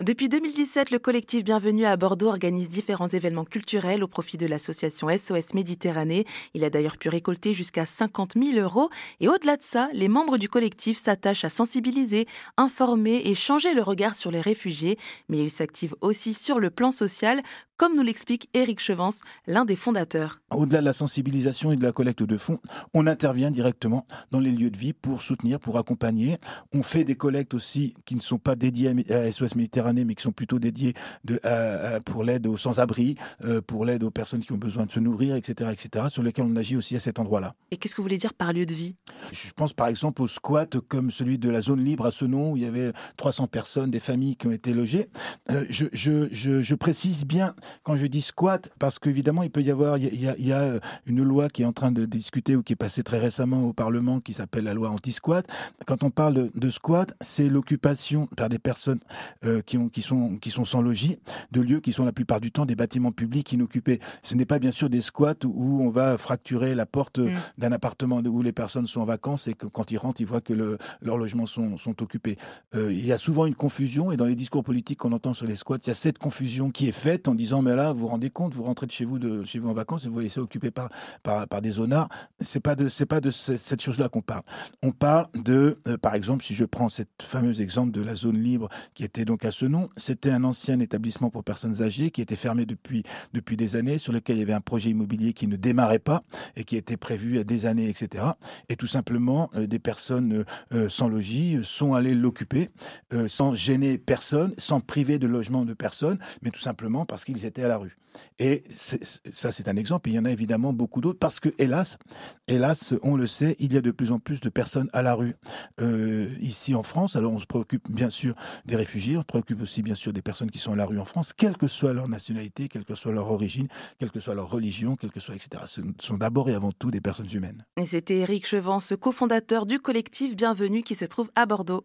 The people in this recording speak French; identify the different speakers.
Speaker 1: Depuis 2017, le collectif Bienvenue à Bordeaux organise différents événements culturels au profit de l'association SOS Méditerranée. Il a d'ailleurs pu récolter jusqu'à 50 000 euros. Et au-delà de ça, les membres du collectif s'attachent à sensibiliser, informer et changer le regard sur les réfugiés. Mais ils s'activent aussi sur le plan social, comme nous l'explique Éric Chevance, l'un des fondateurs.
Speaker 2: Au-delà de la sensibilisation et de la collecte de fonds, on intervient directement dans les lieux de vie pour soutenir, pour accompagner. On fait des collectes aussi qui ne sont pas dédiées à SOS Méditerranée, mais qui sont plutôt dédiées de, pour l'aide aux sans-abri, euh, pour l'aide aux personnes qui ont besoin de se nourrir, etc., etc., sur lesquels on agit aussi à cet endroit-là.
Speaker 1: Et qu'est-ce que vous voulez dire par lieu de vie?
Speaker 2: Je pense par exemple aux squats comme celui de la zone libre à Senon, où il y avait 300 personnes, des familles qui ont été logées. Euh, je, je, je, je précise bien quand je dis squat, parce qu'évidemment, il peut y avoir, il y, a, euh, une loi qui est en train de discuter ou qui est passée très récemment au Parlement qui s'appelle la loi anti-squat. Quand on parle de, squat, c'est l'occupation par des personnes euh, qui, ont, qui, sont, qui sont sans logis de lieux qui sont la plupart du temps des bâtiments publics inoccupés. Ce n'est pas bien sûr des squats où on va fracturer la porte mm. d'un appartement où les personnes sont en vacances et que quand ils rentrent, ils voient que le, leurs logements sont, sont occupés. Euh, il y a souvent une confusion et dans les discours politiques qu'on entend sur les squats, il y a cette confusion qui est faite en disant mais là, vous vous rendez compte, vous rentrez de chez vous, de chez vous en vacances et vous voyez ça occupé par, par, par des zonards. C'est pas de, c'est pas de cette chose-là qu'on parle. On parle de, euh, par exemple, si je prends cette fameuse exemple de la zone libre qui était donc à ce nom, c'était un ancien établissement pour personnes âgées qui était fermé depuis, des années, sur lequel il y avait un projet immobilier qui ne démarrait pas et qui était prévu à des années, etc. Et tout simplement, euh, des personnes euh, sans logis sont allées l'occuper sans gêner personne, sans priver de logement de personne, mais tout simplement parce qu'ils étaient à la rue. Et ça, c'est un exemple. Il y en a évidemment beaucoup d'autres parce que, hélas, hélas, on le sait, il y a de plus en plus de personnes à la rue euh, ici en France. Alors, on se préoccupe bien sûr des réfugiés, on se préoccupe aussi bien sûr des personnes qui sont à la rue en France, quelle que soit leur nationalité, quelle que soit leur origine, quelle que soit leur religion, quelle que soit, etc. Ce sont d'abord et avant tout des personnes humaines.
Speaker 1: Et c'était Éric Chevance, cofondateur du collectif Bienvenue qui se trouve à Bordeaux.